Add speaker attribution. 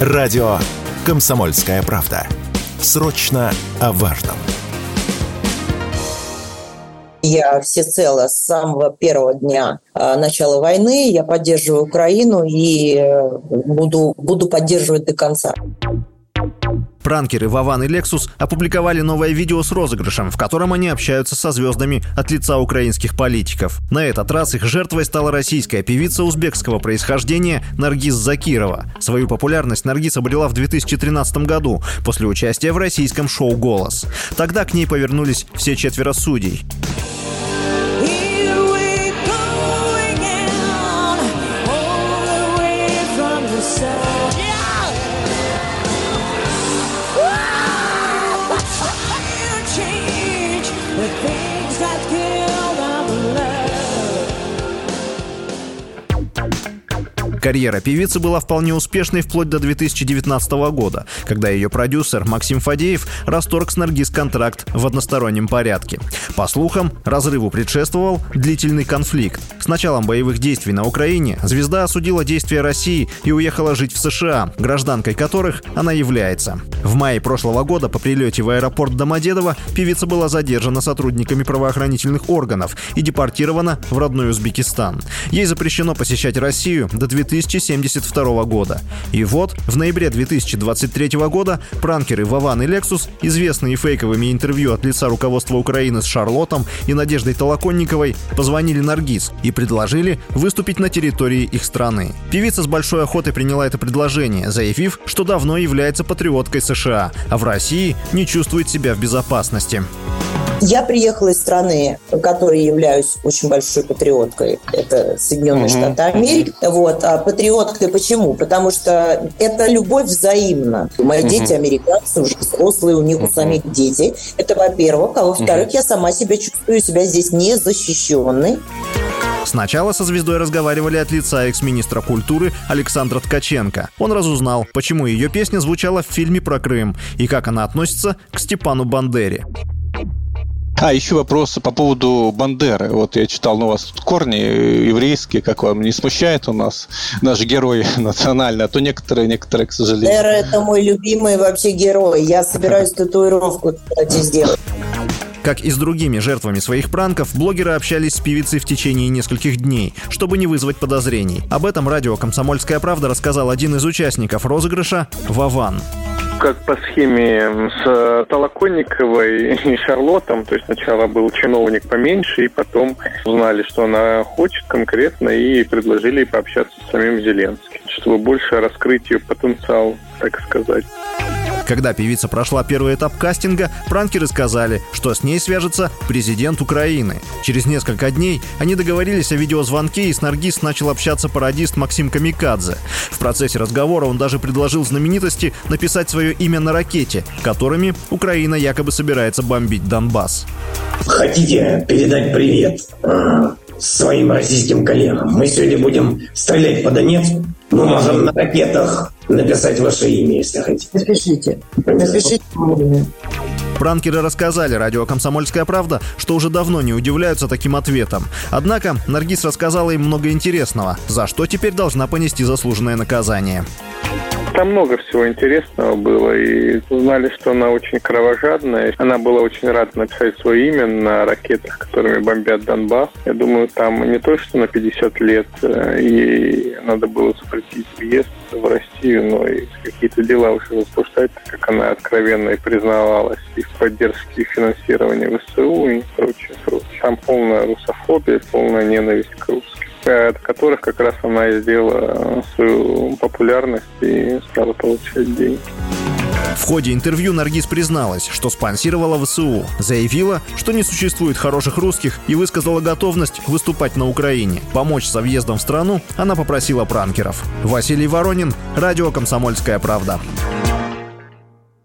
Speaker 1: Радио «Комсомольская правда». Срочно о важном.
Speaker 2: Я всецело с самого первого дня а, начала войны, я поддерживаю Украину и э, буду, буду поддерживать до конца.
Speaker 3: Пранкеры Вован и Лексус опубликовали новое видео с розыгрышем, в котором они общаются со звездами от лица украинских политиков. На этот раз их жертвой стала российская певица узбекского происхождения Наргиз Закирова. Свою популярность Наргиз обрела в 2013 году после участия в российском шоу «Голос». Тогда к ней повернулись все четверо судей. Карьера певицы была вполне успешной вплоть до 2019 года, когда ее продюсер Максим Фадеев расторг с Наргиз контракт в одностороннем порядке. По слухам, разрыву предшествовал длительный конфликт. Началом боевых действий на Украине звезда осудила действия России и уехала жить в США, гражданкой которых она является. В мае прошлого года по прилете в аэропорт Домодедово певица была задержана сотрудниками правоохранительных органов и депортирована в родной Узбекистан. Ей запрещено посещать Россию до 2000 2072 года. И вот, в ноябре 2023 года пранкеры Вован и Лексус, известные фейковыми интервью от лица руководства Украины с Шарлотом и Надеждой Толоконниковой, позвонили Наргиз и предложили выступить на территории их страны. Певица с большой охотой приняла это предложение, заявив, что давно является патриоткой США, а в России не чувствует себя в безопасности.
Speaker 2: Я приехала из страны, которой являюсь очень большой патриоткой. Это Соединенные угу. Штаты Америки. Вот. А патриоткой почему? Потому что это любовь взаимна. Мои угу. дети американцы, уже взрослые, у них у самих дети. Это во-первых. А во-вторых, угу. я сама себя чувствую себя здесь незащищенной.
Speaker 3: Сначала со звездой разговаривали от лица экс-министра культуры Александра Ткаченко. Он разузнал, почему ее песня звучала в фильме про Крым и как она относится к Степану Бандере.
Speaker 4: А, еще вопрос по поводу Бандеры. Вот я читал, ну, у вас тут корни еврейские, как вам не смущает у нас наш герой национальный, а то некоторые, некоторые, к сожалению.
Speaker 2: Бандера – это мой любимый вообще герой. Я собираюсь татуировку, кстати, сделать.
Speaker 3: Как и с другими жертвами своих пранков, блогеры общались с певицей в течение нескольких дней, чтобы не вызвать подозрений. Об этом радио «Комсомольская правда» рассказал один из участников розыгрыша – Вован
Speaker 5: как по схеме с Толоконниковой и Шарлотом. То есть сначала был чиновник поменьше, и потом узнали, что она хочет конкретно, и предложили пообщаться с самим Зеленским, чтобы больше раскрыть ее потенциал, так сказать.
Speaker 3: Когда певица прошла первый этап кастинга, пранкеры сказали, что с ней свяжется президент Украины. Через несколько дней они договорились о видеозвонке, и с Наргиз начал общаться пародист Максим Камикадзе. В процессе разговора он даже предложил знаменитости написать свое имя на ракете, которыми Украина якобы собирается бомбить Донбасс.
Speaker 6: Хотите передать привет э, своим российским коллегам? Мы сегодня будем стрелять по Донецку. Мы можем на ракетах написать ваше имя, если хотите.
Speaker 2: Напишите. Напишите
Speaker 3: Пранкеры рассказали радио «Комсомольская правда», что уже давно не удивляются таким ответом. Однако Наргиз рассказала им много интересного, за что теперь должна понести заслуженное наказание.
Speaker 5: Там много всего интересного было, и узнали, что она очень кровожадная. Она была очень рада написать свое имя на ракетах, которыми бомбят Донбасс. Я думаю, там не то, что на 50 лет э, и надо было запретить въезд в Россию, но и какие-то дела уже возбуждать, как она откровенно и признавалась и в поддержке и финансировании ВСУ и прочее, прочее. Там полная русофобия, полная ненависть к русским от которых как раз она и сделала свою популярность и стала получать деньги.
Speaker 3: В ходе интервью Наргиз призналась, что спонсировала ВСУ, заявила, что не существует хороших русских и высказала готовность выступать на Украине. Помочь со въездом в страну она попросила пранкеров. Василий Воронин, радио «Комсомольская правда».